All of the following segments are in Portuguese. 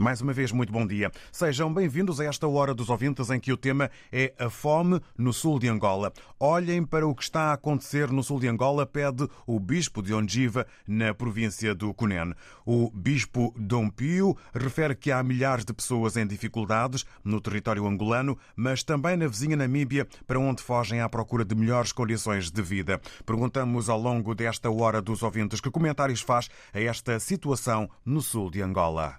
Mais uma vez, muito bom dia. Sejam bem-vindos a esta hora dos ouvintes em que o tema é a fome no sul de Angola. Olhem para o que está a acontecer no sul de Angola, pede o bispo de Ongiva, na província do Cunene. O bispo Dom Pio refere que há milhares de pessoas em dificuldades no território angolano, mas também na vizinha Namíbia, para onde fogem à procura de melhores condições de vida. Perguntamos ao longo desta hora dos ouvintes que comentários faz a esta situação no sul de Angola.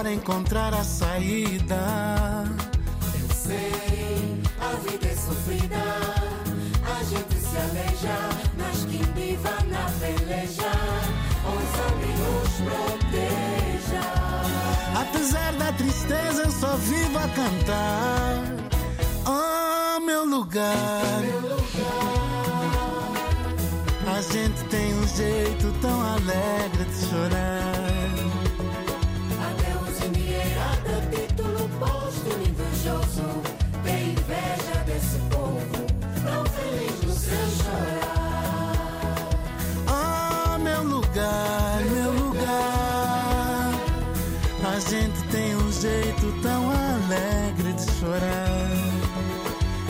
para encontrar a saída. Eu sei, a vida é sofrida, a gente se aleja, mas quem viva na peleja, os nos proteja. Apesar da tristeza, eu só vivo a cantar. Oh, meu lugar. Meu lugar. A gente tem um jeito tão alegre de chorar. Lugar, meu lugar. A gente tem um jeito tão alegre de chorar.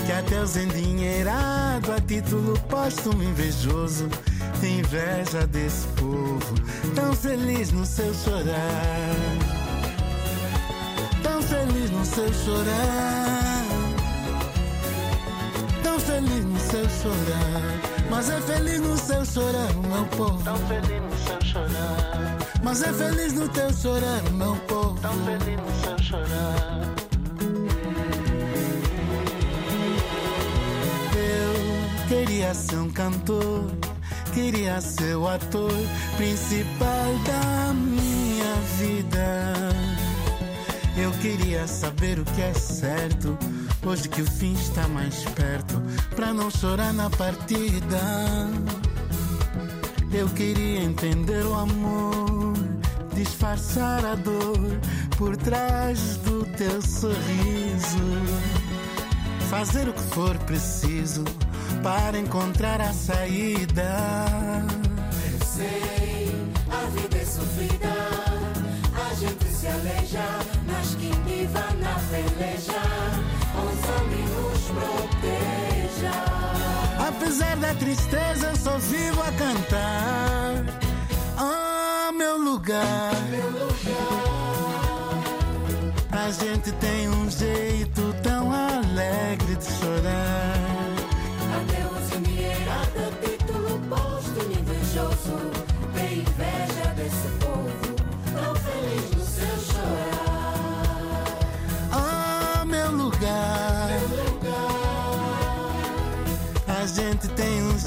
Que até os endinheirados a título póstumo invejoso tem inveja desse povo, tão feliz no seu chorar feliz no seu chorar. Tão feliz no seu chorar. Mas é feliz no seu chorar, meu povo. Tão feliz no seu chorar. Mas é feliz no teu chorar, meu povo. Tão feliz no seu chorar. Eu queria ser um cantor. Queria ser o ator principal da minha vida. Eu queria saber o que é certo, hoje que o fim está mais perto, pra não chorar na partida. Eu queria entender o amor, disfarçar a dor por trás do teu sorriso. Fazer o que for preciso para encontrar a saída. Eu sei, a vida é sofrida, a gente se aleja, mas quem viva na peleja, Apesar da tristeza, eu só vivo a cantar. Oh, meu lugar. Meu lugar. A gente tem um jeito tão alegre de chorar.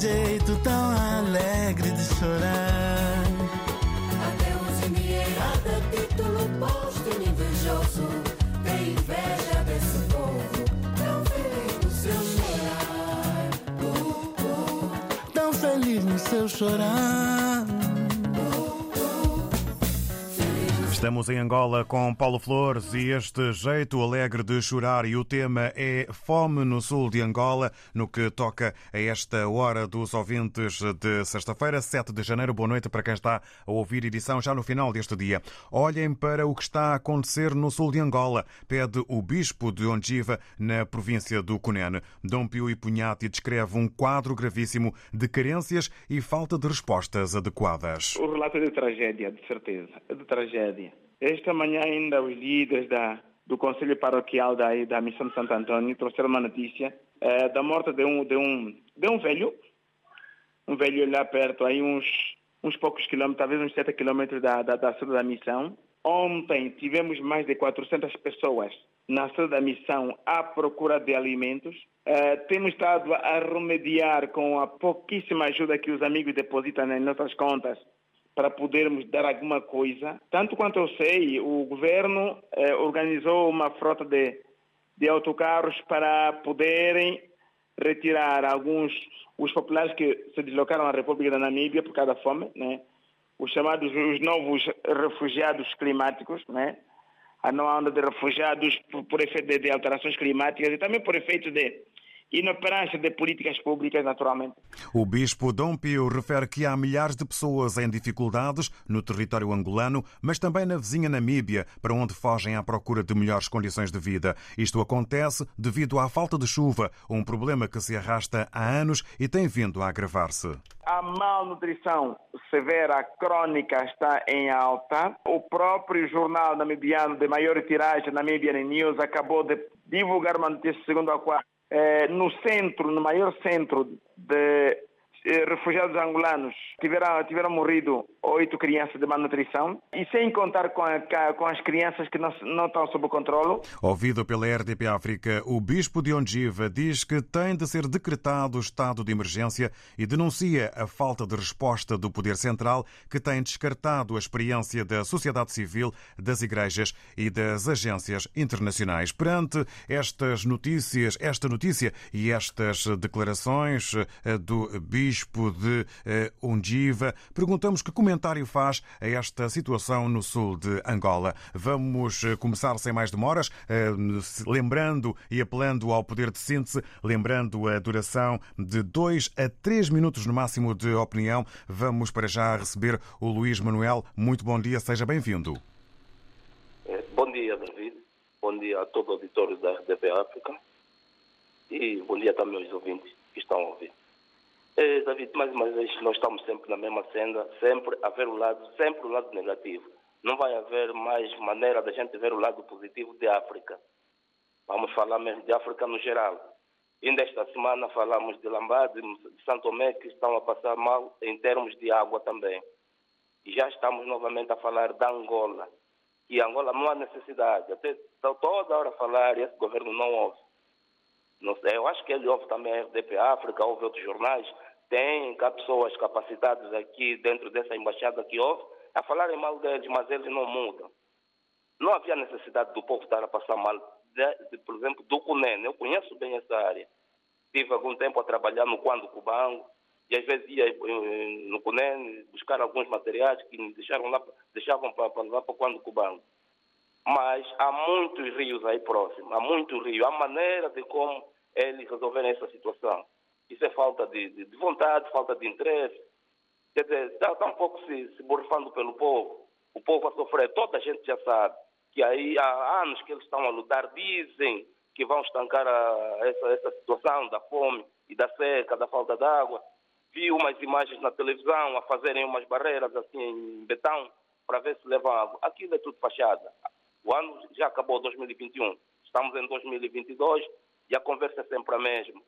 Jeito tão alegre de chorar. Adeus, endinheirada, título posto, invejoso. Tem inveja desse povo, tão feliz no seu chorar. Uh, uh. feliz no seu chorar. Estamos em Angola com Paulo Flores e este jeito alegre de chorar e o tema é Fome no sul de Angola, no que toca a esta hora dos ouvintes de sexta-feira, 7 de janeiro. Boa noite para quem está a ouvir edição já no final deste dia. Olhem para o que está a acontecer no sul de Angola, pede o bispo de Ondiva, na província do Cunene. Dom Pio Ipunhati descreve um quadro gravíssimo de carências e falta de respostas adequadas. O relato é de tragédia, de certeza, de tragédia. Esta manhã ainda os líderes da, do Conselho Paroquial da, da Missão de Santo Antônio trouxeram uma notícia eh, da morte de um, de, um, de um velho, um velho lá perto, aí uns, uns poucos quilômetros, talvez uns 7 quilômetros da, da, da sede da missão. Ontem tivemos mais de 400 pessoas na sede da missão à procura de alimentos. Eh, temos estado a remediar com a pouquíssima ajuda que os amigos depositam nas nossas contas para podermos dar alguma coisa. Tanto quanto eu sei, o governo eh, organizou uma frota de, de autocarros para poderem retirar alguns os populares que se deslocaram à República da Namíbia por causa da fome, né? Os chamados os novos refugiados climáticos, né? A nova onda de refugiados por, por efeito de, de alterações climáticas e também por efeito de inoperância de políticas públicas, naturalmente. O bispo Dom Pio refere que há milhares de pessoas em dificuldades no território angolano, mas também na vizinha Namíbia, para onde fogem à procura de melhores condições de vida. Isto acontece devido à falta de chuva, um problema que se arrasta há anos e tem vindo a agravar-se. A malnutrição severa crónica está em alta. O próprio jornal namibiano de maior tiragem, Namibian News, acabou de divulgar uma notícia segundo a qual no centro, no maior centro de eh, refugiados angolanos, tiveram, tiveram morrido oito crianças de malnutrição e sem contar com, a, com as crianças que não, não estão sob controle. Ouvido pela RDP África, o bispo de Ongiva diz que tem de ser decretado o estado de emergência e denuncia a falta de resposta do poder central que tem descartado a experiência da sociedade civil, das igrejas e das agências internacionais. Perante estas notícias, esta notícia e estas declarações eh, do bispo de Ongiva, perguntamos que comentário faz a esta situação no sul de Angola? Vamos eh, começar sem mais demoras, eh, lembrando e apelando ao poder de síntese, lembrando a duração de dois a três minutos no máximo de opinião. Vamos para já receber o Luís Manuel. Muito bom dia, seja bem-vindo. Eh, bom dia, David. Bom dia a todo o auditório da RDP África. E bom dia também aos ouvintes que estão a ouvir. É, David, mais uma vez, nós estamos sempre na mesma senda, sempre a ver o lado, sempre o lado negativo. Não vai haver mais maneira da gente ver o lado positivo de África. Vamos falar mesmo de África no geral. Ainda esta semana falamos de Lambade, de Santo Tomé, que estão a passar mal em termos de água também. E já estamos novamente a falar da Angola. E Angola não há necessidade. Até toda hora falar e esse governo não ouve. Não eu acho que ele ouve também a RDP África, ouve outros jornais. Tem cá pessoas capacitadas aqui dentro dessa embaixada que ouve a falarem mal deles, mas eles não mudam. Não havia necessidade do povo estar a passar mal, de, de, por exemplo, do Cunene. Eu conheço bem essa área. Tive algum tempo a trabalhar no Quando Cubango e às vezes ia no Cunene buscar alguns materiais que me deixaram lá, deixavam para, para levar para Quando Cubango. Mas há muitos rios aí próximos, há muito rio. Há maneira de como eles resolverem essa situação. Isso é falta de, de, de vontade, falta de interesse. Quer dizer, está, está um pouco se, se borrifando pelo povo. O povo a sofrer, toda a gente já sabe que aí há anos que eles estão a lutar, dizem que vão estancar a, essa, essa situação da fome e da seca, da falta de água. Vi umas imagens na televisão a fazerem umas barreiras assim em betão para ver se levam água. Aquilo é tudo fachada. O ano já acabou 2021. Estamos em 2022 e a conversa é sempre a mesma.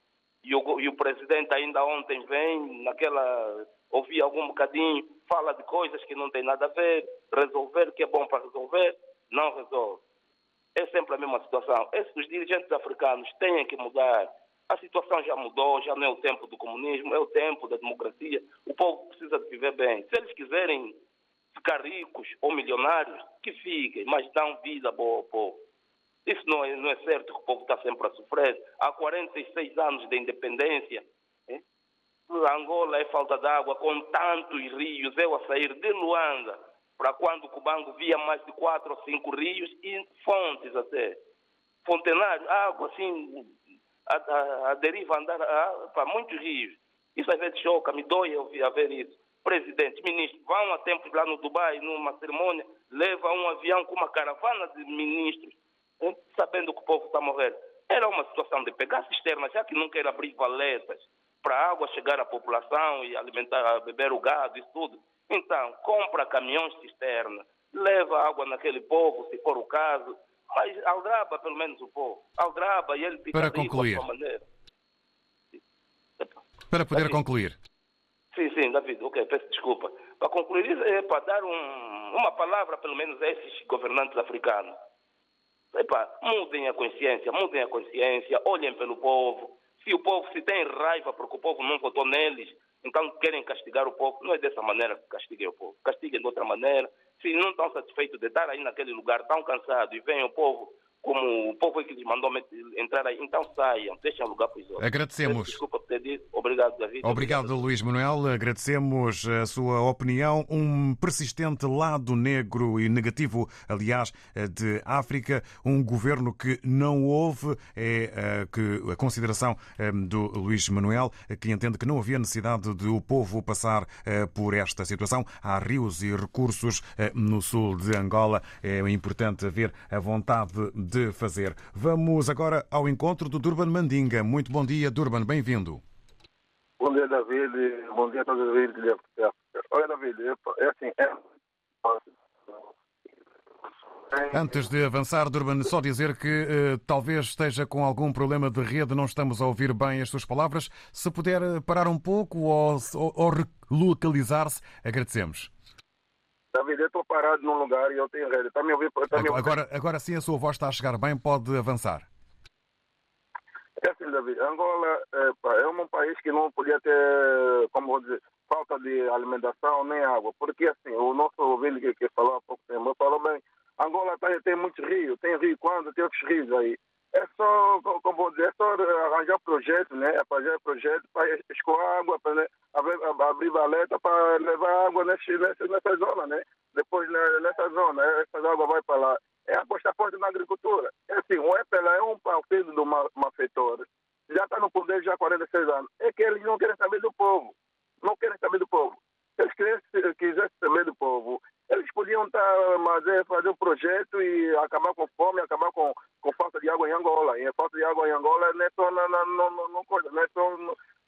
E o, e o presidente ainda ontem vem, naquela. ouvir algum bocadinho, fala de coisas que não tem nada a ver, resolver, que é bom para resolver, não resolve. É sempre a mesma situação. Esses dirigentes africanos têm que mudar. A situação já mudou, já não é o tempo do comunismo, é o tempo da democracia. O povo precisa de viver bem. Se eles quiserem ficar ricos ou milionários, que fiquem, mas dão vida boa ao povo. Isso não é, não é certo que o povo está sempre a sofrer. Há 46 anos de independência. Angola é falta de água com tantos rios. Eu a sair de Luanda, para quando o Cubango via mais de quatro ou cinco rios e fontes até. Fontenário, água assim, a, a, a deriva andar para muitos rios. Isso às vezes choca, me dói eu a ver isso. Presidente, ministro, vão a tempos lá no Dubai, numa cerimônia, leva um avião com uma caravana de ministros, sabendo que o povo está a morrer. Era uma situação de pegar cisternas, já que não quer abrir valetas para a água chegar à população e alimentar, beber o gado e tudo. Então, compra caminhões cisterna, leva água naquele povo, se for o caso, mas aldraba pelo menos o povo. Aldraba e ele fica Para concluir. maneira. Para poder David. concluir. Sim, sim, David, ok, peço desculpa. Para concluir, isso é para dar um- uma palavra, pelo menos, a esses governantes africanos. Epa, mudem a consciência, mudem a consciência, olhem pelo povo. Se o povo se tem raiva porque o povo não votou neles, então querem castigar o povo. Não é dessa maneira que castiguem o povo. Castiguem de outra maneira. Se não estão satisfeitos de estar aí naquele lugar tão cansado e vem o povo como o povo é que lhes mandou entrar aí, então saiam, deixem lugar para os outros. Agradecemos. Desculpa por ter dito. Obrigado, David. Obrigado, Luís Manuel. Agradecemos a sua opinião. Um persistente lado negro e negativo, aliás, de África. Um governo que não houve, é eh, que a consideração eh, do Luís Manuel, eh, que entende que não havia necessidade de o povo passar eh, por esta situação. Há rios e recursos eh, no sul de Angola. É importante haver a vontade de fazer. Vamos agora ao encontro do Durban Mandinga. Muito bom dia, Durban. Bem-vindo. Bom dia, David. Bom dia a todos os ouvintes de. Olha, David, é, assim, é... Antes de avançar, Durban, só dizer que eh, talvez esteja com algum problema de rede, não estamos a ouvir bem as suas palavras. Se puder eh, parar um pouco ou, ou, ou relocalizar-se, agradecemos. David, eu estou parado num lugar e eu tenho rede. Está me ouvindo? Tá ouvindo? Agora, agora sim a sua voz está a chegar bem, pode avançar. É assim, David, Angola é, é um país que não podia ter, como vou dizer, falta de alimentação nem água. Porque, assim, o nosso ouvinte que, que falou há pouco tempo, falou bem, Angola tem, tem muitos rios, tem rio quando, tem outros rios aí. É só, co- como dizer, é só arranjar projetos, né? Arranjar projetos para escoar água, para né? abrir, abrir valeta para levar água nesse, nesse, nessa zona, né? Depois, né, nessa zona, essa água vai para lá. É apostar forte na agricultura. É assim, o EPLA é um partido do ma- malfeitor. Já está no poder já há 46 anos. É que eles não querem saber do povo. Não querem saber do povo. Se eles quisessem saber do povo, eles podiam mas é fazer um projeto e acabar com fome, acabar com, com falta de água em Angola. E a falta de água em Angola não é só na, na, não é só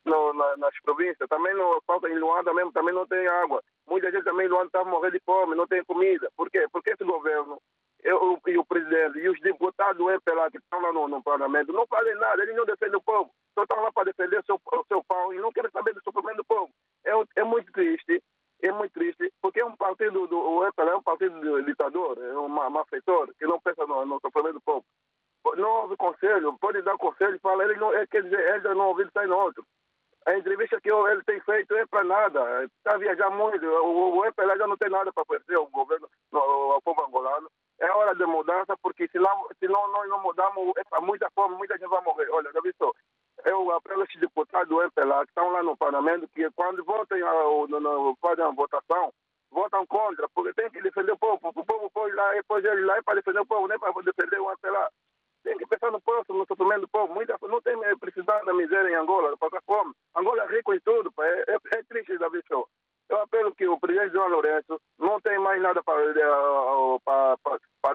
no, na, nas províncias. Também no, falta em Luanda mesmo, também não tem água. Muita gente também em Luanda está a morrer de fome, não tem comida. Por quê? Porque esse governo eu, e o presidente e os deputados do MPLA que estão lá no, no parlamento não fazem nada, eles não defendem o povo, só estão lá para defender o seu, o seu pão e não querem saber do sofrimento do povo. É, é muito triste, é muito triste, porque é um partido, do, o MPLA é um partido ditador, é um ma- malfeitor, que não pensa no, no sofrimento do povo. Não houve conselho, pode dar conselho falar, ele não, é, quer dizer, eles não ouviram sair no outro. A entrevista que ele tem feito é para nada, está a viajar muito, o, o MPLA já não tem nada para oferecer ao governo, ao, povo angolano. É hora de mudança, porque se não, se não nós não mudarmos, é muita fome, muita gente vai morrer. Olha, já viu só? Eu apelo a esses deputados do MPLA que estão lá no parlamento, que quando votem, no, no, fazem a votação, votam contra, porque tem que defender o povo, o povo pode lá, depois ele lá é para defender o povo, nem para defender o MPLA. Tem que pensar no próximo, no sofrimento do povo. Muita, não tem eh, precisar da miséria em Angola, passar fome. Angola é rico em tudo. É, é, é triste, Davi Show. Eu apelo que o presidente João Lourenço não tem mais nada para, eh,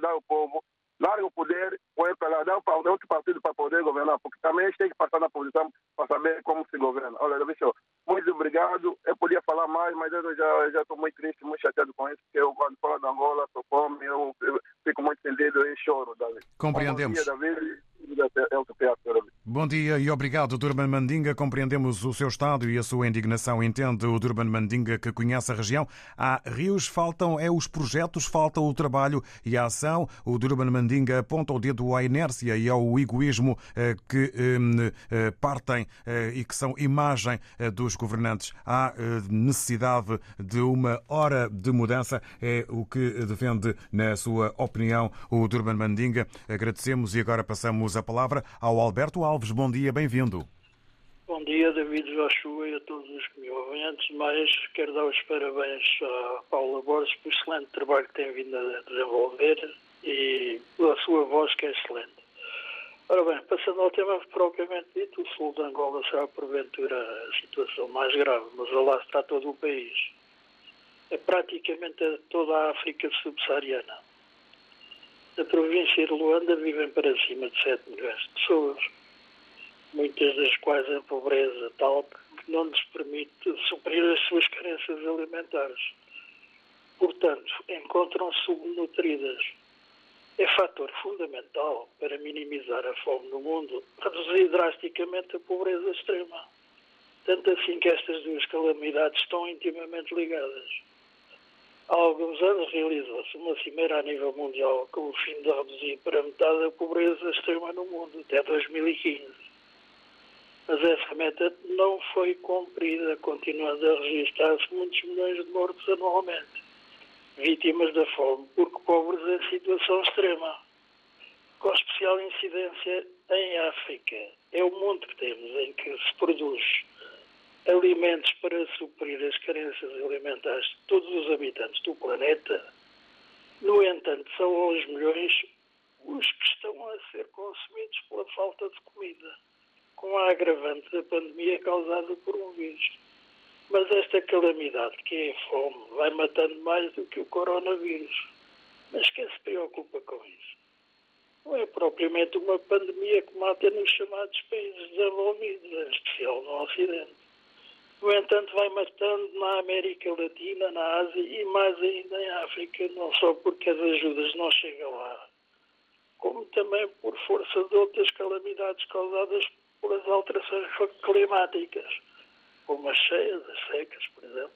dar ao povo. Larga o poder, põe para lá, dá outro partido para poder governar, porque também eles têm que passar na posição para saber como se governa. Olha, Davi Show, muito obrigado. Eu podia falar mais, mas eu já já estou muito triste, muito chateado com isso, porque eu, quando falo de Angola, sou fome, eu, eu fico muito sentido e choro, Davi. Compreendemos. Bom dia, Davi. É o que peço, Davi. Bom dia e obrigado, Durban Mandinga. Compreendemos o seu estado e a sua indignação. Entende o Durban Mandinga que conhece a região. Há rios, faltam é os projetos, falta o trabalho e a ação. O Durban Mandinga aponta o dedo à inércia e ao egoísmo eh, que eh, eh, partem eh, e que são imagem dos governantes. Há necessidade de uma hora de mudança, é o que defende, na sua opinião, o Durban Mandinga. Agradecemos e agora passamos a palavra ao Alberto Alves. Bom dia, bem-vindo. Bom dia, David Joshua e a todos os que me ouvem. Antes de mais, quero dar os parabéns à Paula Borges pelo excelente trabalho que tem vindo a desenvolver e pela sua voz que é excelente. Ora bem, passando ao tema propriamente dito, o sul de Angola será porventura a situação mais grave, mas lá está todo o país. É praticamente toda a África subsaariana. Na província de Luanda vivem para cima de 7 milhões de pessoas muitas das quais em pobreza tal que não nos permite suprir as suas carências alimentares. Portanto, encontram-se subnutridas. É fator fundamental para minimizar a fome no mundo, reduzir drasticamente a pobreza extrema. Tanto assim que estas duas calamidades estão intimamente ligadas. Há alguns anos realizou-se uma cimeira a nível mundial com o fim de reduzir para metade a pobreza extrema no mundo até 2015 mas essa meta não foi cumprida, continuando a registrar-se muitos milhões de mortos anualmente, vítimas da fome, porque pobres em situação extrema, com especial incidência em África. É o mundo que temos em que se produz alimentos para suprir as carências alimentares de todos os habitantes do planeta. No entanto, são os milhões os que estão a ser consumidos pela falta de comida com a agravante da pandemia causada por um vírus. Mas esta calamidade, que é a fome, vai matando mais do que o coronavírus. Mas quem se preocupa com isso? Não é propriamente uma pandemia que mata nos chamados países desenvolvidos, em especial no Ocidente. No entanto, vai matando na América Latina, na Ásia e mais ainda em África, não só porque as ajudas não chegam lá, como também por força de outras calamidades causadas alterações climáticas, como as cheias, as secas, por exemplo.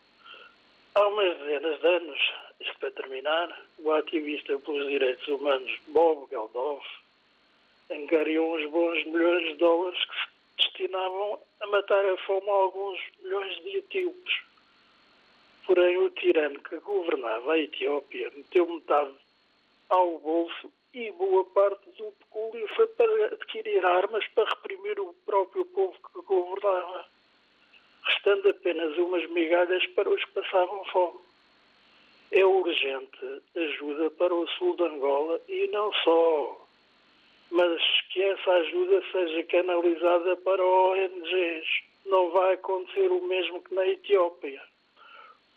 Há umas dezenas de anos, isto para terminar, o ativista pelos direitos humanos Bob Geldof angariou uns bons milhões de dólares que se destinavam a matar a fome a alguns milhões de etíopes. Porém, o tirano que governava a Etiópia meteu metade ao bolso e boa parte do pecúlio foi para adquirir armas para reprimir o próprio povo que governava, restando apenas umas migalhas para os que passavam fome. É urgente ajuda para o sul de Angola e não só, mas que essa ajuda seja canalizada para ONGs. Não vai acontecer o mesmo que na Etiópia.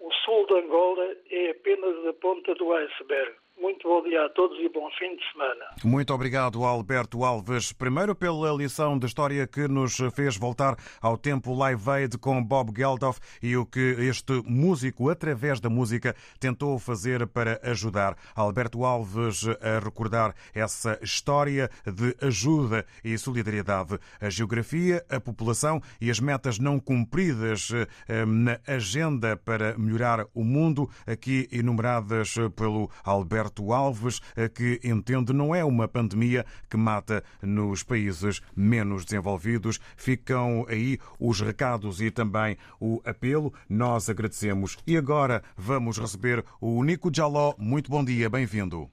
O sul de Angola é apenas a ponta do iceberg. Muito bom dia a todos e bom fim de semana. Muito obrigado, Alberto Alves. Primeiro, pela lição de história que nos fez voltar ao tempo Live Aid com Bob Geldof e o que este músico, através da música, tentou fazer para ajudar. Alberto Alves a recordar essa história de ajuda e solidariedade. A geografia, a população e as metas não cumpridas eh, na agenda para melhorar o mundo, aqui enumeradas pelo Alberto. Alberto Alves, que entende não é uma pandemia que mata nos países menos desenvolvidos. Ficam aí os recados e também o apelo. Nós agradecemos. E agora vamos receber o Nico Jaló. Muito bom dia, bem-vindo.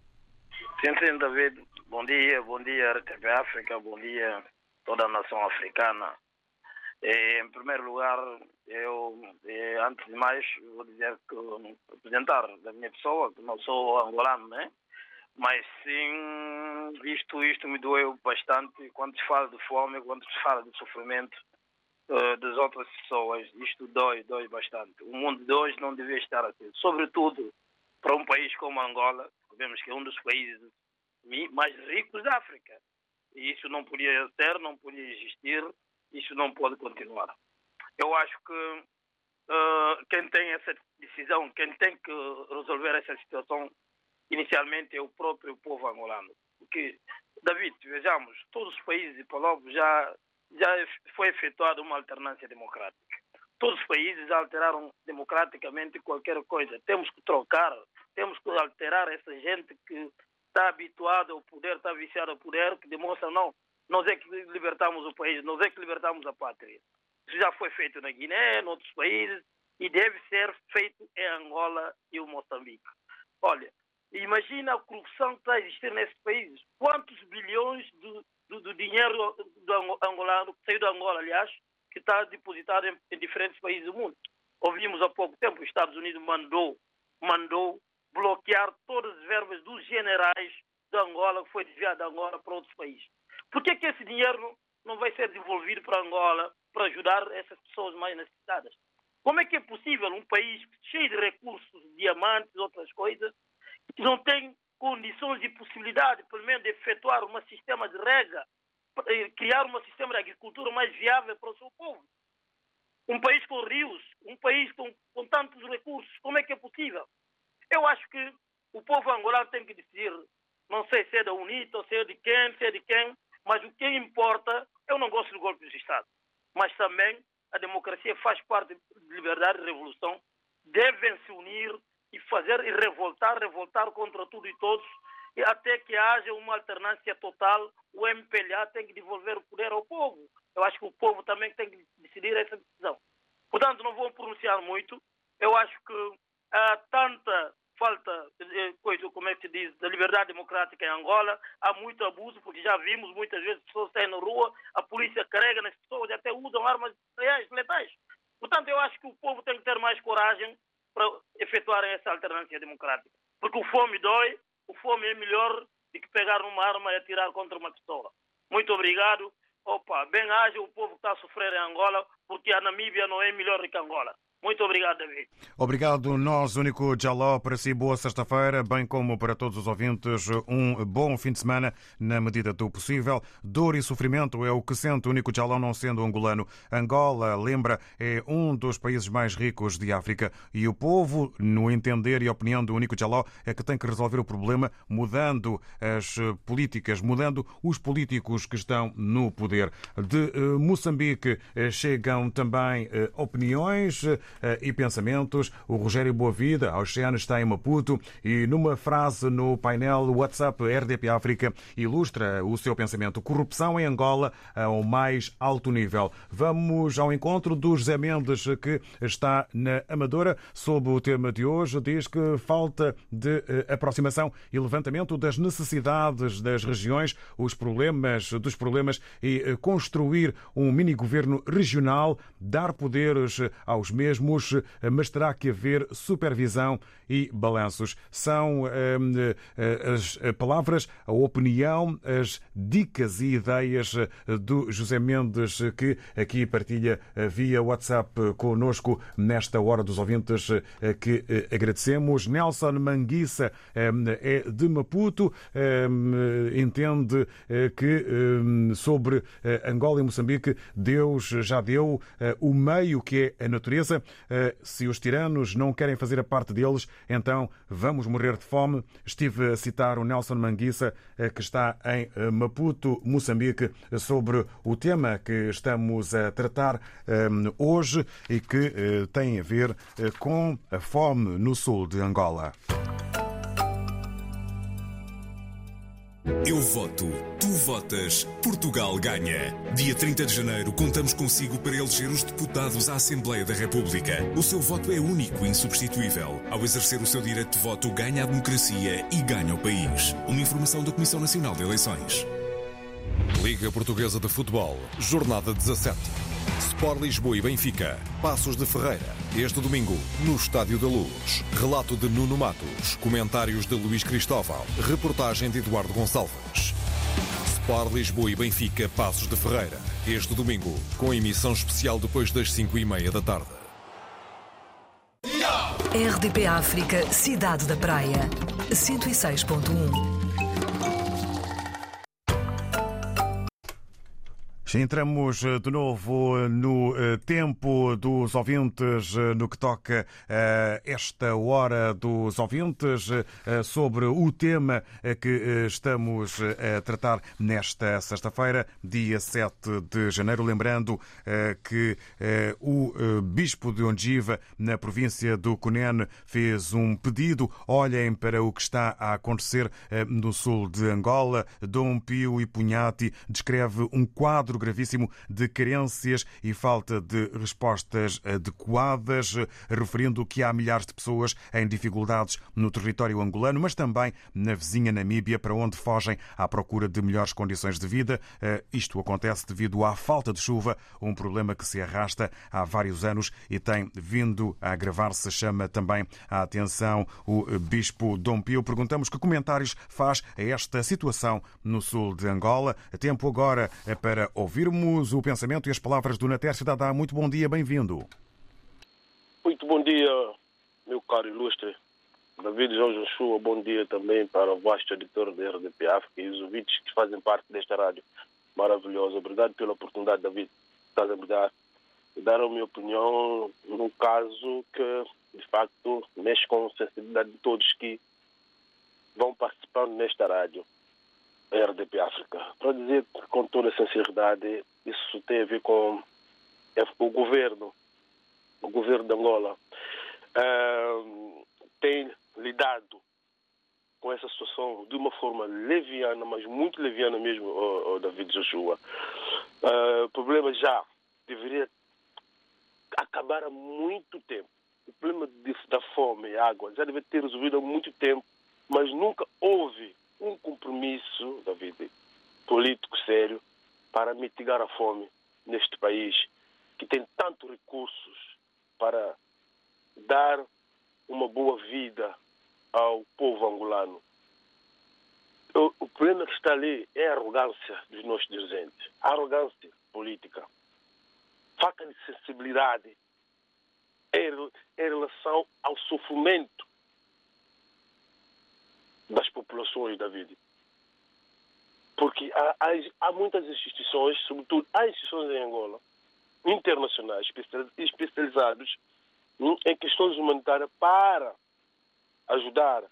Sim, sim, David. Bom dia, bom dia, RTV África, bom dia toda a nação africana. Eh, em primeiro lugar, eu, eh, antes de mais, vou dizer que apresentar da minha pessoa, que não sou angolano, né? Mas sim, isto, isto me doeu bastante quando se fala de fome, quando se fala de sofrimento uh, das outras pessoas. Isto dói, dói bastante. O mundo de hoje não devia estar assim. Sobretudo para um país como Angola, vemos que é um dos países mais ricos da África. E isso não podia ser, não podia existir isso não pode continuar. Eu acho que uh, quem tem essa decisão, quem tem que resolver essa situação, inicialmente é o próprio povo angolano. Porque, David, vejamos, todos os países e povos já, já foi efetuada uma alternância democrática. Todos os países alteraram democraticamente qualquer coisa. Temos que trocar, temos que alterar essa gente que está habituada ao poder, está viciada ao poder, que demonstra não, nós é que libertamos o país, nós é que libertamos a pátria. Isso já foi feito na Guiné, em outros países, e deve ser feito em Angola e o Moçambique. Olha, imagina a corrupção que está a existir nesses países. Quantos bilhões do, do, do dinheiro do angolano, que saiu da Angola, aliás, que está depositado em, em diferentes países do mundo. Ouvimos há pouco tempo, os Estados Unidos mandou, mandou bloquear todas as verbas dos generais de Angola, que foi desviado de Angola para outros países. Por que, que esse dinheiro não vai ser devolvido para Angola para ajudar essas pessoas mais necessitadas? Como é que é possível um país cheio de recursos, diamantes, outras coisas, que não tem condições e possibilidade, pelo menos, de efetuar um sistema de rega, eh, criar um sistema de agricultura mais viável para o seu povo? Um país com rios, um país com, com tantos recursos, como é que é possível? Eu acho que o povo angolano tem que decidir, não sei se é da UNITA, se é de quem, se é de quem, mas o que importa, eu não gosto do golpe de Estado, mas também a democracia faz parte de liberdade e revolução, devem se unir e fazer e revoltar, revoltar contra tudo e todos, e até que haja uma alternância total, o MPLA tem que devolver o poder ao povo. Eu acho que o povo também tem que decidir essa decisão. Portanto, não vou pronunciar muito. Eu acho que há tanta falta, coisa, como é que se diz, da liberdade democrática em Angola, há muito abuso, porque já vimos muitas vezes pessoas saem na rua, a polícia carrega nas pessoas e até usam armas reais, letais. Portanto, eu acho que o povo tem que ter mais coragem para efetuarem essa alternância democrática. Porque o fome dói, o fome é melhor do que pegar uma arma e atirar contra uma pessoa. Muito obrigado. Opa, bem haja o povo que está a sofrer em Angola, porque a Namíbia não é melhor do que Angola. Muito obrigado, David. Obrigado, nós, único Jaló, para si, boa sexta-feira, bem como para todos os ouvintes, um bom fim de semana, na medida do possível. Dor e sofrimento é o que sente o único Jaló, não sendo angolano. Angola, lembra, é um dos países mais ricos de África e o povo, no entender e opinião do único Jaló, é que tem que resolver o problema mudando as políticas, mudando os políticos que estão no poder. De Moçambique chegam também opiniões e pensamentos. O Rogério Boavida, ao Oceano, está em Maputo e numa frase no painel WhatsApp RDP África ilustra o seu pensamento. Corrupção em Angola ao mais alto nível. Vamos ao encontro do José Mendes, que está na Amadora, sob o tema de hoje. Diz que falta de aproximação e levantamento das necessidades das regiões, os problemas dos problemas e construir um mini-governo regional, dar poderes aos mas terá que haver supervisão e balanços. São as palavras, a opinião, as dicas e ideias do José Mendes, que aqui partilha via WhatsApp conosco nesta hora dos ouvintes que agradecemos. Nelson Manguissa é de Maputo, entende que sobre Angola e Moçambique Deus já deu o meio que é a natureza se os tiranos não querem fazer a parte deles, então vamos morrer de fome. Estive a citar o Nelson Manguissa, que está em Maputo, Moçambique, sobre o tema que estamos a tratar hoje e que tem a ver com a fome no sul de Angola. Eu voto, tu votas, Portugal ganha. Dia 30 de janeiro, contamos consigo para eleger os deputados à Assembleia da República. O seu voto é único e insubstituível. Ao exercer o seu direito de voto, ganha a democracia e ganha o país. Uma informação da Comissão Nacional de Eleições. Liga Portuguesa de Futebol, Jornada 17. Sport Lisboa e Benfica, Passos de Ferreira. Este domingo, no Estádio da Luz. Relato de Nuno Matos. Comentários de Luís Cristóvão. Reportagem de Eduardo Gonçalves. Sport Lisboa e Benfica, Passos de Ferreira. Este domingo, com emissão especial depois das 5 e meia da tarde. RDP África, Cidade da Praia. 106.1. Entramos de novo no tempo dos ouvintes, no que toca a esta hora dos ouvintes, sobre o tema que estamos a tratar nesta sexta-feira, dia 7 de janeiro. Lembrando que o Bispo de Ongiva, na província do Cunene, fez um pedido. Olhem para o que está a acontecer no sul de Angola. Dom Pio e Punhati descreve um quadro quadro gravíssimo de carências e falta de respostas adequadas, referindo que há milhares de pessoas em dificuldades no território angolano, mas também na vizinha Namíbia, para onde fogem à procura de melhores condições de vida. Isto acontece devido à falta de chuva, um problema que se arrasta há vários anos e tem vindo a agravar-se. Chama também a atenção o Bispo Dom Pio. Perguntamos que comentários faz a esta situação no sul de Angola. Tempo agora para ouvirmos o pensamento e as palavras do Natércio Dadá. Muito bom dia, bem-vindo. Muito bom dia, meu caro ilustre. David Jorge Chua, bom dia também para o vasto editor da RDP África e os ouvintes que fazem parte desta rádio maravilhosa. Obrigado pela oportunidade, David, estás a me dar dar a minha opinião num caso que, de facto, mexe com a sensibilidade de todos que vão participando nesta rádio, RDP África. Para dizer com toda a sinceridade, isso tem a ver com o governo, o governo de Angola, uh, tem lidado com essa situação de uma forma leviana, mas muito leviana mesmo, oh, oh David Joshua. Uh, o problema já deveria acabar há muito tempo. O problema de, da fome e água já deve ter resolvido há muito tempo, mas nunca houve um compromisso, David, político sério para mitigar a fome neste país que tem tantos recursos para dar uma boa vida ao povo angolano. O, problema que está ali é a arrogância dos nossos dirigentes, a arrogância política, falta de sensibilidade em relação ao sofrimento das populações, David. Porque há, há, há muitas instituições, sobretudo há instituições em Angola, internacionais, especializadas em questões humanitárias para ajudar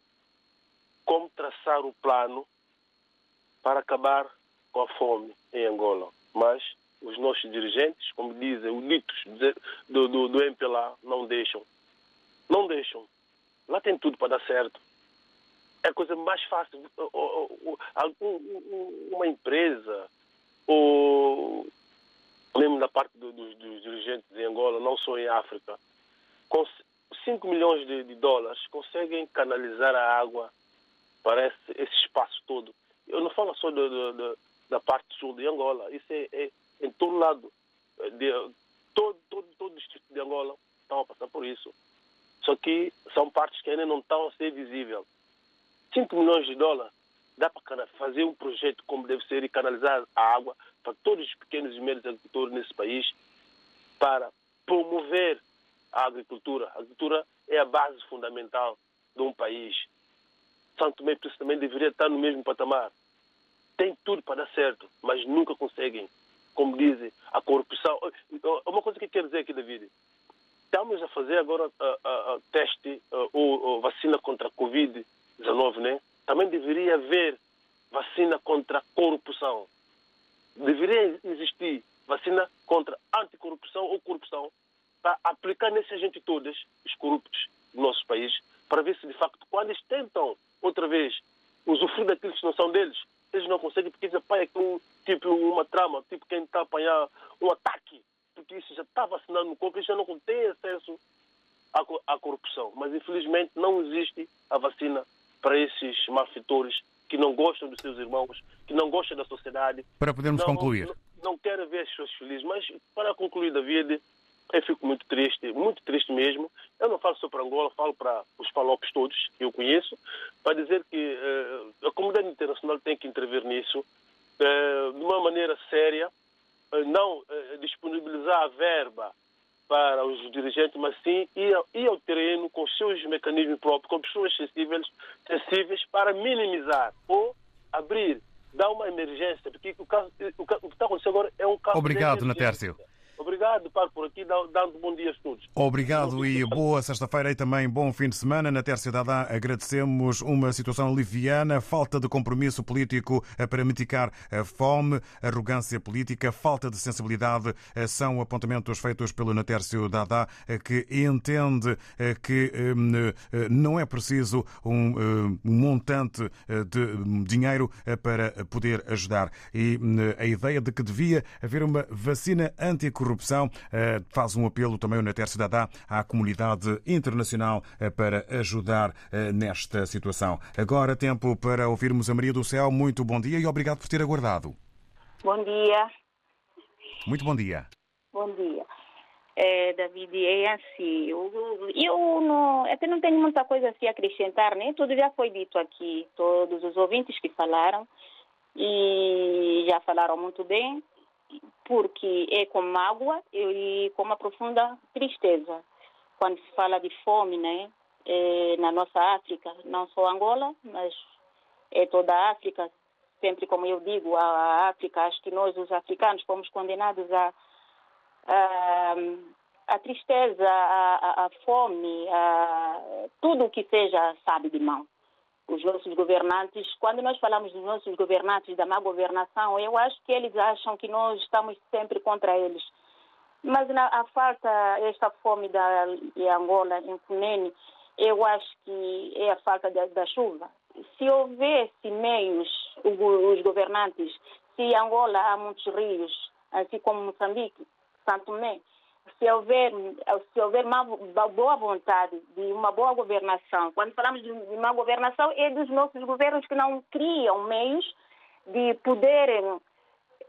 como traçar o plano para acabar com a fome em Angola. Mas os nossos dirigentes, como dizem os ditos do, do, do MPLA, não deixam. Não deixam. Lá tem tudo para dar certo. A coisa mais fácil. Uma empresa, ou mesmo da parte dos, dos dirigentes em Angola, não só em África, com 5 milhões de, de, dólares conseguem canalizar a água para esse, esse espaço todo. Eu não falo só do, do, do, da parte sul de Angola, isso é, é em todo lado. De, todo, todo, todo o distrito de Angola estão a passar por isso. Só que são partes que ainda não estão a ser visíveis. 5 milhões de dólares dá para fazer um projeto como deve ser e canalizar a água para todos os pequenos e médios agricultores nesse país para promover a agricultura. A agricultura é a base fundamental de um país. Santo Tomé e também deveria estar no mesmo patamar. Tem tudo para dar certo, mas nunca conseguem. Como dizem, a corrupção. Uma coisa que eu quero dizer aqui, David. Estamos a fazer agora a, teste ou vacina contra a Covid-19, né? Também deveria haver vacina contra a corrupção. Deveria existir vacina contra anticorrupção ou corrupção para aplicar nessa gente todas, os corruptos do nosso país, para ver se de facto, quando eles tentam outra vez usufruir daquilo que não são deles, eles não conseguem porque pai, é um, tipo uma trama, tipo quem está a apanhar um ataque, porque isso já está vacinado no corpo, eles já não têm acesso à corrupção. Mas infelizmente não existe a vacina para esses malfeitores que não gostam dos seus irmãos, que não gostam da sociedade. Para podermos não, concluir. Não, não querem ver as pessoas felizes. Mas para concluir, David, eu fico muito triste, muito triste mesmo. Eu não falo só para Angola, falo para os palopes todos que eu conheço, para dizer que uh, a comunidade internacional tem que intervir nisso uh, de uma maneira séria, uh, não disponibilizar a verba para os dirigentes, mas sim ir, ir ao terreno com seus mecanismos próprios, com pessoas sensíveis, sensíveis para minimizar ou abrir, dar uma emergência, porque o, caso, o, o que está acontecendo agora é um caso Obrigado, Natércio. Obrigado, paro por aqui, dando bom dia a todos. Obrigado e boa sexta-feira e também bom fim de semana. Na Terça Dada agradecemos uma situação liviana, falta de compromisso político eh, para mitigar a fome, arrogância política, falta de sensibilidade eh, são apontamentos feitos pelo Natércio Dada que entende que não é preciso um montante de dinheiro para poder ajudar. E a ideia de que devia haver uma vacina anticorrupção corrupção. Eh, faz um apelo também o Nater Cidadá à comunidade internacional eh, para ajudar eh, nesta situação. Agora, tempo para ouvirmos a Maria do Céu. Muito bom dia e obrigado por ter aguardado. Bom dia. Muito bom dia. Bom dia. É, David, é assim, eu, eu não, até não tenho muita coisa assim a acrescentar, né? Tudo já foi dito aqui, todos os ouvintes que falaram e já falaram muito bem porque é com mágoa e com uma profunda tristeza. Quando se fala de fome, né, é, na nossa África, não só Angola, mas é toda a África, sempre como eu digo, a África, acho que nós, os africanos, fomos condenados a, a, a tristeza, a, a, a fome, a tudo o que seja sabe de mão os nossos governantes, quando nós falamos dos nossos governantes, da má governação, eu acho que eles acham que nós estamos sempre contra eles. Mas na, a falta, esta fome da Angola, em Cunene, eu acho que é a falta da, da chuva. Se houvesse meios, os governantes, se Angola há muitos rios, assim como Moçambique, Santo Tomé, se houver, se houver uma boa vontade de uma boa governação, quando falamos de uma governação, é dos nossos governos que não criam meios de poderem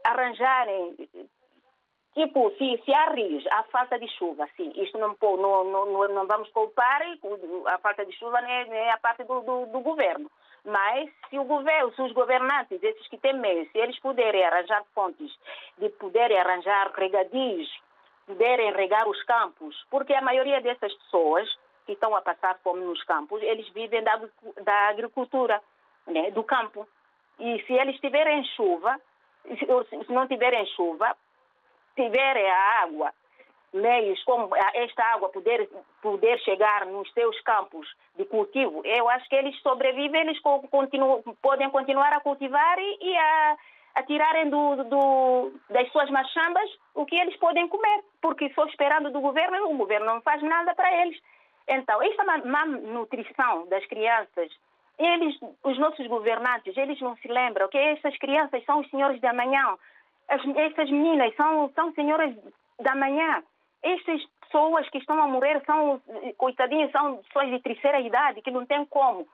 arranjarem Tipo, se, se há rios, há falta de chuva, sim. Isto não, não, não, não vamos culpar a falta de chuva não é, não é a parte do, do, do, governo. Mas se o governo, se os governantes, esses que têm meios, se eles puderem arranjar fontes, de poderem arranjar regadios puderem regar os campos, porque a maioria dessas pessoas que estão a passar fome nos campos, eles vivem da, da agricultura, né, do campo. E se eles tiverem chuva, se não tiverem chuva, tiverem a água, meios como esta água poder, poder chegar nos seus campos de cultivo, eu acho que eles sobrevivem, eles continuam, podem continuar a cultivar e, e a a tirarem do, do, das suas machambas o que eles podem comer, porque só esperando do governo, o governo não faz nada para eles. Então, esta má nutrição das crianças, eles, os nossos governantes, eles não se lembram que essas crianças são os senhores da manhã, as, essas meninas são, são senhoras da manhã. Estas pessoas que estão a morrer são, coitadinhas, são pessoas de terceira idade, que não tem como,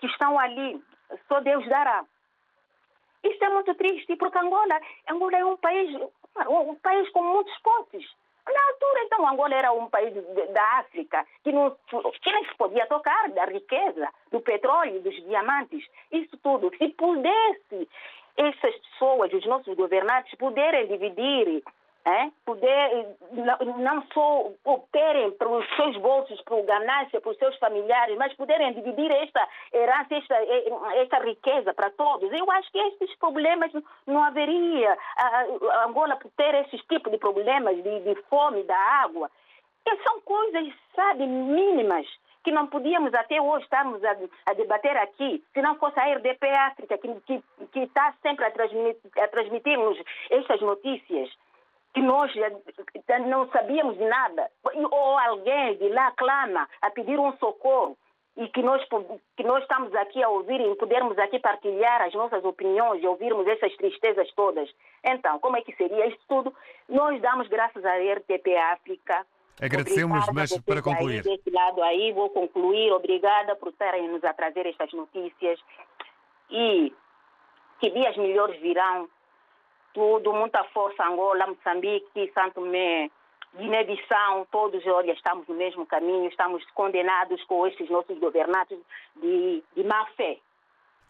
que estão ali, só Deus dará. Isso é muito triste, porque Angola, Angola é um país, um país com muitos posses. Na altura, então, Angola era um país da África que não, que não se podia tocar da riqueza, do petróleo, dos diamantes, isso tudo. Se pudesse essas pessoas, os nossos governantes, puderem dividir é? poder não só obterem para os seus bolsos, para o ganância, para os seus familiares, mas poderem dividir esta herança, esta, esta riqueza para todos. Eu acho que estes problemas não haveria. A Angola ter esses tipos de problemas de, de fome, da água, e são coisas, sabe, mínimas que não podíamos até hoje estarmos a, a, debater aqui, se não fosse a RDP África, que, está sempre a transmitir-nos estas notícias que nós não sabíamos de nada, ou alguém de lá clama a pedir um socorro e que nós, que nós estamos aqui a ouvir e podermos aqui partilhar as nossas opiniões e ouvirmos essas tristezas todas. Então, como é que seria isso tudo? Nós damos graças à RTP África. Agradecemos, Obrigada mas para concluir. Aí, desse lado aí, vou concluir. Obrigada por estarem nos a trazer estas notícias. E que dias melhores virão tudo, muita força Angola, Moçambique, Santo Tomé, Guiné-Bissau, todos, olha, estamos no mesmo caminho, estamos condenados com estes nossos governantes de, de má fé.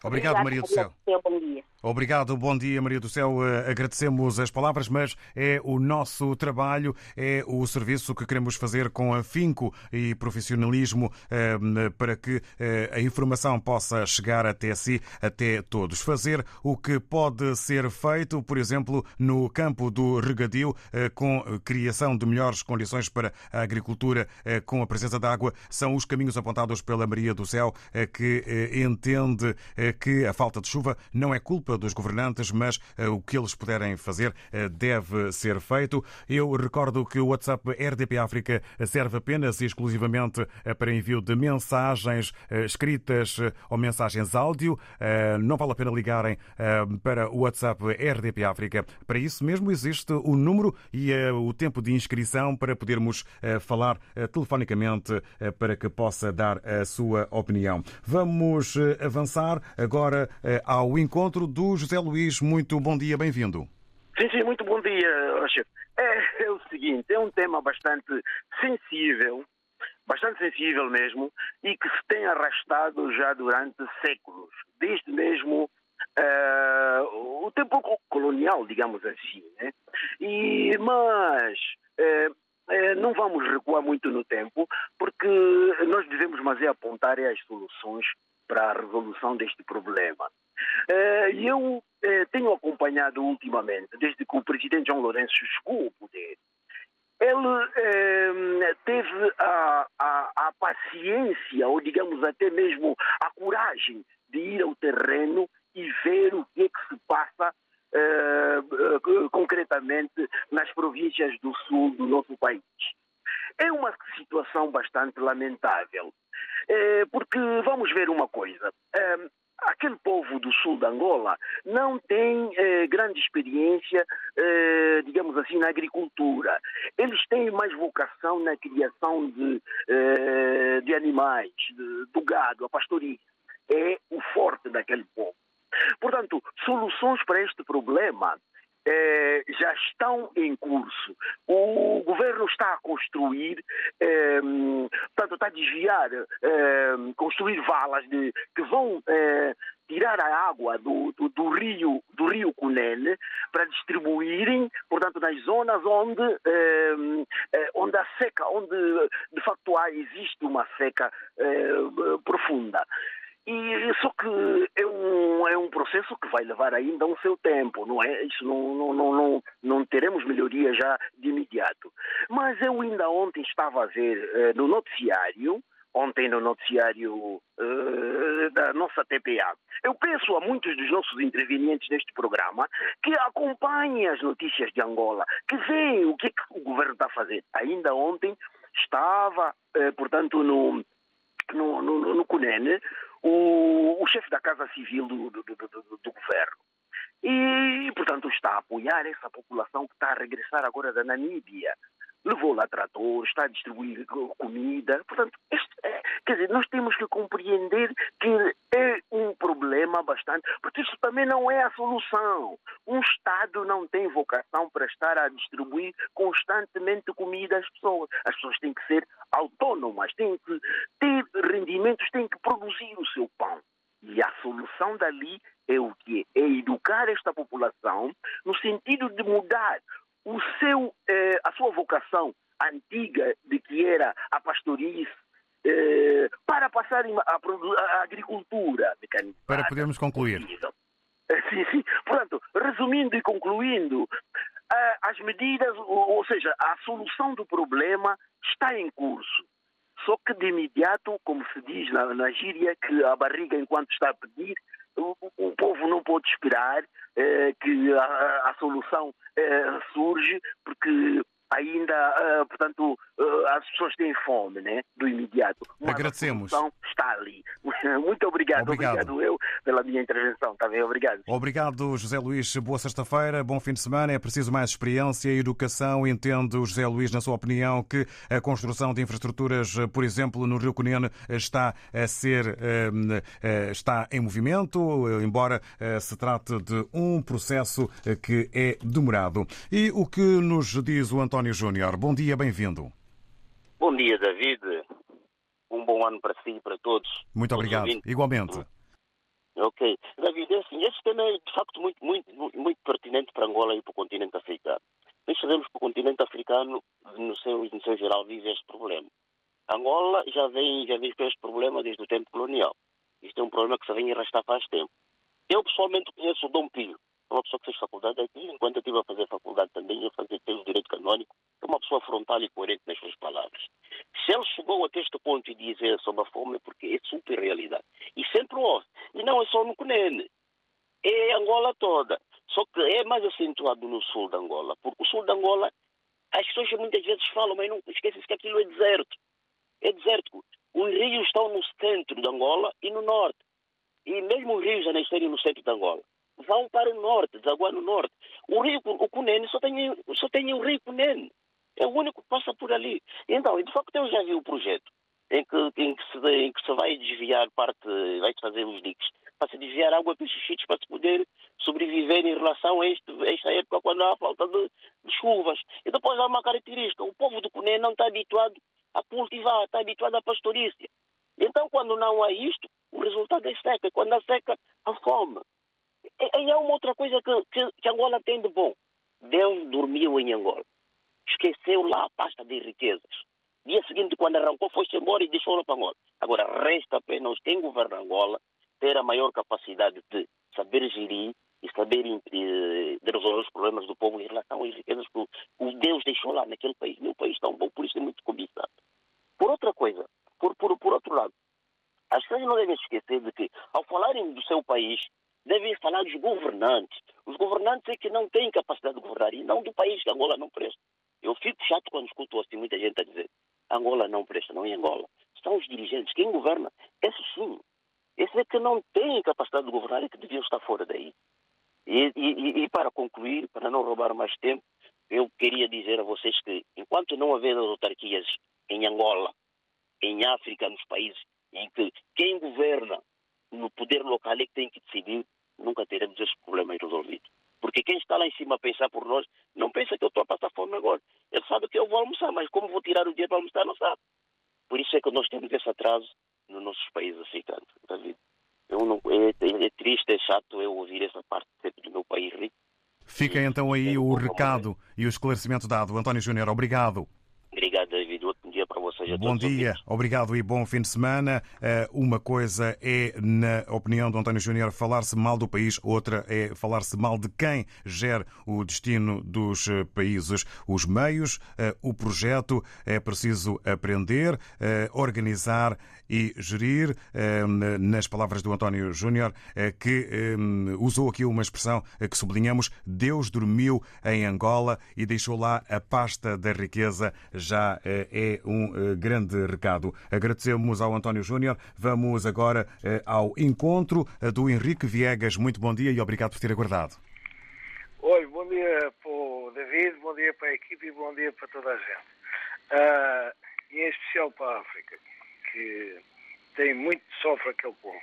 Obrigado, Maria do Céu. Bom dia. Obrigado, bom dia, Maria do Céu. Eh, agradecemos as palavras, mas é o nosso trabalho, é o serviço que queremos fazer com afinco e profissionalismo eh, para que eh, a informação possa chegar até si, até todos. Fazer o que pode ser feito, por exemplo, no campo do regadio, com criação de melhores condições para a agricultura, com a presença de água, são os caminhos apontados pela Maria do Céu, que entende que a falta de chuva não é culpa dos governantes, mas uh, o que eles puderem fazer uh, deve ser feito. Eu recordo que o WhatsApp RDP África serve apenas e exclusivamente uh, para envio de mensagens escritas ou mensagens áudio. Não vale a pena ligarem para o WhatsApp RDP África. Para isso mesmo existe o número e o tempo de inscrição para podermos falar telefonicamente para que possa dar a sua opinião. Vamos avançar agora ao encontro do José Luís. Muito bom dia, bem-vindo. Sim, sim, muito bom dia, chefe. É, é o seguinte, é um tema bastante sensível, bastante sensível mesmo, e que se tem arrastado já durante séculos, desde mesmo uh, o tempo colonial, digamos assim. Né? E, mas uh, não vamos recuar muito no tempo, porque nós devemos mas é apontar as soluções para a resolução deste problema. Eh, e eu eh, tenho acompanhado ultimamente, desde que o presidente João Lourenço chegou ao poder, ele eh, teve a, a, a, paciência, ou digamos até mesmo a coragem de ir ao terreno e ver o que é que se passa concretamente nas províncias do sul do nosso país. É uma situação bastante lamentável, porque vamos ver uma coisa aquele povo do sul de Angola não tem eh, grande experiência, digamos assim, na agricultura. Eles têm mais vocação na criação de, de animais, de, do gado, a pastoria. É o forte daquele povo. Portanto, soluções para este problema eh, já estão em curso. O governo está a construir, eh, portanto, está a desviar, eh, construir valas de, que vão eh, tirar a água do, do, do, rio do rio Cunene para distribuírem, portanto, nas zonas onde eh, eh, onde a seca, onde de facto há, existe uma seca profunda. E só que é um, é um processo que vai levar ainda um seu tempo, não é? Isso não, não, não, não, não teremos melhoria já de imediato. Mas eu ainda ontem estava a ver eh, no noticiário, ontem no noticiário eh, da nossa TPA. Eu penso a muitos dos nossos intervenientes neste programa que acompanham as notícias de Angola, que veem o que, é que o governo está a fazer. Ainda ontem estava, eh, portanto, no, no, no, no o, o chefe da Casa Civil do, do, do, do, governo. E, portanto, está a apoiar essa população que está a regressar agora da Namíbia levou lá trator, está a distribuir comida. Portanto, este, é, quer dizer, nós temos que compreender que é um problema bastante, porque isso também não é a solução. Um Estado não tem vocação para estar a distribuir constantemente comida às pessoas. As pessoas têm que ser autónomas, têm que ter rendimentos, têm que produzir o seu pão. E a solução dali é o que é educar esta população no sentido de mudar o seu, eh, a sua vocação antiga de que era a pastorice eh, para passar a, a agricultura mecanizada. Para podermos concluir. Sim, sim. Portanto, resumindo e concluindo, eh, as medidas, ou seja, a solução do problema está em curso. Só que de imediato, como se diz na, na gíria, que a barriga enquanto está a pedir, o, o povo não pode esperar eh, que a, a solução eh, surge, porque ainda, uh, portanto, uh, as pessoas têm fome, né? Do imediato. Mas Agradecemos. A está ali. Muito obrigado, obrigado, obrigado eu pela minha intervenção, está bem? Obrigado. Obrigado, José Luís. Boa sexta-feira, bom fim de semana. É preciso mais experiência e educação. Entende o José Luís, na sua opinião, que a construção de infraestruturas, por exemplo, no Rio Cunene, está a ser, eh, está em movimento, embora se trate de um processo que é demorado. E o que nos diz o António António Júnior. Bom dia, bem-vindo. Bom dia, David. Um bom ano para si e para todos. Muito obrigado. Igualmente. Ok. David, é assim, esse tema é de facto muito, muito, muito, pertinente para Angola e para o continente africano. Nós sabemos que o continente africano, no seu, no seu geral, vive este problema. Angola já vem, já vem com este problema desde o tempo colonial. Isto é um problema que se vem arrastar faz tempo. Eu pessoalmente conheço o Dom Pio, uma pessoa que fez faculdade aqui, enquanto eu estive a fazer faculdade também, eu fazia o direito canónico, é uma pessoa frontal e coerente nas suas palavras. Se ele chegou até este ponto de dizer sobre a fome, é porque é super realidade. E sempre houve. E não é só no Cunene, é Angola toda. Só que é mais acentuado no sul de Angola, porque o sul de Angola, as pessoas muitas vezes falam, mas não esquecem-se que aquilo é deserto. É deserto. Os rios estão no centro de Angola e no norte. E mesmo os rios já nascerem no centro de Angola. Vão para o norte, desaguar no norte. O rio, o Cunene, só tem, só tem o rio Cunene. É o único que passa por ali. Então, de facto, eu já vi o projeto em que, em que, se, em que se vai desviar parte, vai-se fazer os diques, para se desviar água para esses sítios para se poder sobreviver em relação a, este, a esta época quando há falta de, de, chuvas. E depois há uma característica, o povo do Cunene não está habituado a cultivar, está habituado à pastorícia. Então, quando não há isto, o resultado é seca. Quando há seca, há fome. E, e é uma outra coisa que, que, que Angola tem de bom. Deus dormiu em Angola. Esqueceu lá a pasta de riquezas. Dia seguinte, quando arrancou, foi-se embora e deixou-la para Angola. Agora, resta apenas quem governa Angola ter a maior capacidade de saber gerir e saber eh, de resolver os problemas do povo em relação às riquezas que o Deus deixou lá naquele país. Meu país tão bom, por isso é muito cobiçado. Por outra coisa, por, por, por outro lado, as pessoas não devem esquecer de que, ao falarem do seu país, devem falar dos governantes. Os governantes é que não têm capacidade de governar e não do país, que Angola não presta. Eu fico chato quando escuto assim muita gente a dizer Angola não presta, não é Angola. São os dirigentes. Quem governa, esses sim. Esses é que não têm capacidade de governar e que deviam estar fora daí. E, e, e, para concluir, para não roubar mais tempo, eu queria dizer a vocês que enquanto não haver autarquias em Angola, em África, nos países em que quem governa no poder local é que tem que decidir, nunca teremos esse problema resolvido. Porque quem está lá em cima a pensar por nós, não pensa que eu estou a passar fome agora. Ele sabe que eu vou almoçar, mas como vou tirar o dinheiro para almoçar, não sabe. Por isso é que nós temos esse atraso nos nossos países africanos, David. Eu não, é, é, é triste, é chato eu ouvir essa parte do meu país rico. Fica então aí o recado e o esclarecimento dado. António Júnior, obrigado. Obrigado, David. Outro dia Bom dia, obrigado e bom fim de semana. Uma coisa é, na opinião do António Júnior, falar-se mal do país, outra é falar-se mal de quem gera o destino dos países. Os meios, o projeto, é preciso aprender, organizar e gerir, nas palavras do António Júnior, que usou aqui uma expressão que sublinhamos: Deus dormiu em Angola e deixou lá a pasta da riqueza. Já é um grande recado. Agradecemos ao António Júnior. Vamos agora ao encontro do Henrique Viegas. Muito bom dia e obrigado por ter aguardado. Oi, bom dia para o David, bom dia para a equipe e bom dia para toda a gente. Uh, e em especial para a África que tem muito, sofre aquele povo.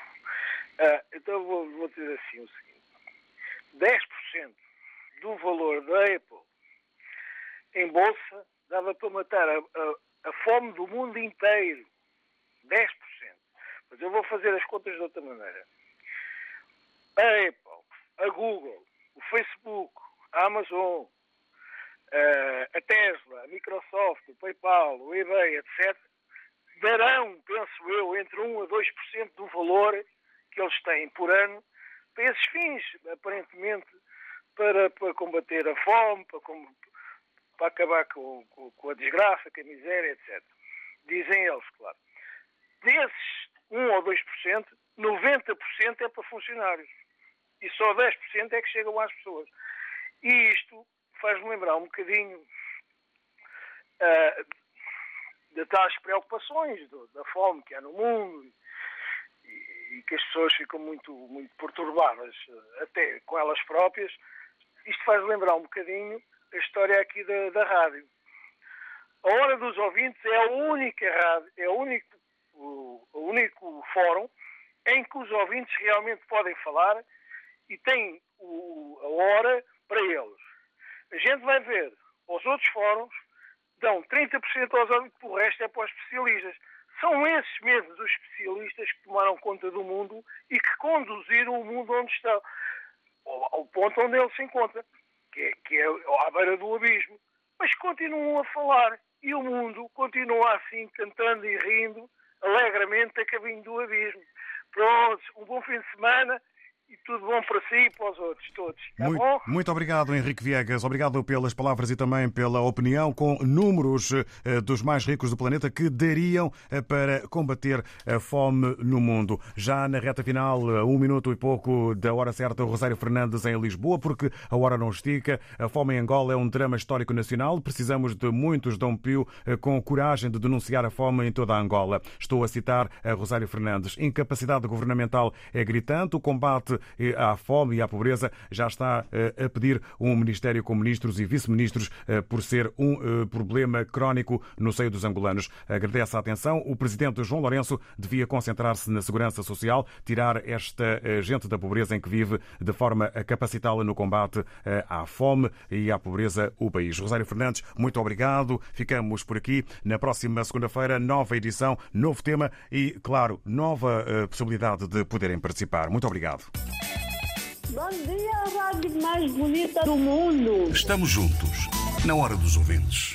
Ah, então vou, vou dizer assim o seguinte: 10% do valor da Apple em bolsa dava para matar a, a, a, fome do mundo inteiro. 10%. Mas eu vou fazer as contas de outra maneira. A Apple, a Google, o Facebook, a Amazon, a Tesla, a Microsoft, o PayPal, o eBay, etc., darão, penso eu, entre 1% a 2% do valor que eles têm por ano para esses fins, aparentemente para, para combater a fome, para, para acabar com, com, com, a desgraça, com a miséria, etc. Dizem eles, claro. Desses 1 ou 2%, 90% é para funcionários. E só 10% é que chegam às pessoas. E isto faz-me lembrar um bocadinho uh, de tais preocupações do, da fome que há no mundo e, e, que as pessoas ficam muito, muito perturbadas eh, até com elas próprias. Isto faz lembrar um bocadinho a história aqui da, da rádio. A Hora dos Ouvintes é a única rádio, é o único, o, o único fórum em que os ouvintes realmente podem falar e têm o, a hora para eles. A gente vai ver os outros fóruns dão 30% aos óbitos, o resto é para os especialistas. São esses mesmos os especialistas que tomaram conta do mundo e que conduziram o mundo onde está, ao, ao ponto onde ele se encontra, que é, que é à beira do abismo. Mas continuam a falar e o mundo continua assim, cantando e rindo alegremente a caminho do abismo. Pronto, um bom fim de semana e tudo bom para si e para os outros todos. Tá muito, bom? muito obrigado, Henrique Viegas. Obrigado pelas palavras e também pela opinião, com números eh, dos mais ricos do planeta que dariam eh, para combater a fome no mundo. Já na reta final, eh, um minuto e pouco da hora certa, Rosário Fernandes em Lisboa, porque a hora não estica. A fome em Angola é um drama histórico nacional. Precisamos de muitos Dom Pio com coragem de denunciar a fome em toda a Angola. Estou a citar a Rosário Fernandes. Incapacidade governamental é gritante. O combate à fome e à pobreza já está eh, a pedir um ministério com ministros e vice-ministros eh, por ser um eh, problema crónico no seio dos angolanos. Agradece a atenção. O presidente João Lourenço devia concentrar-se na segurança social, tirar esta gente da pobreza em que vive de forma a capacitá-la no combate à fome e à pobreza o país. Rosário Fernandes, muito obrigado. Ficamos por aqui. Na próxima segunda-feira, nova edição, novo tema e, claro, nova possibilidade de poderem participar. Muito obrigado. Bom dia, rádio mais bonita do mundo. Estamos juntos, na hora dos ouvintes.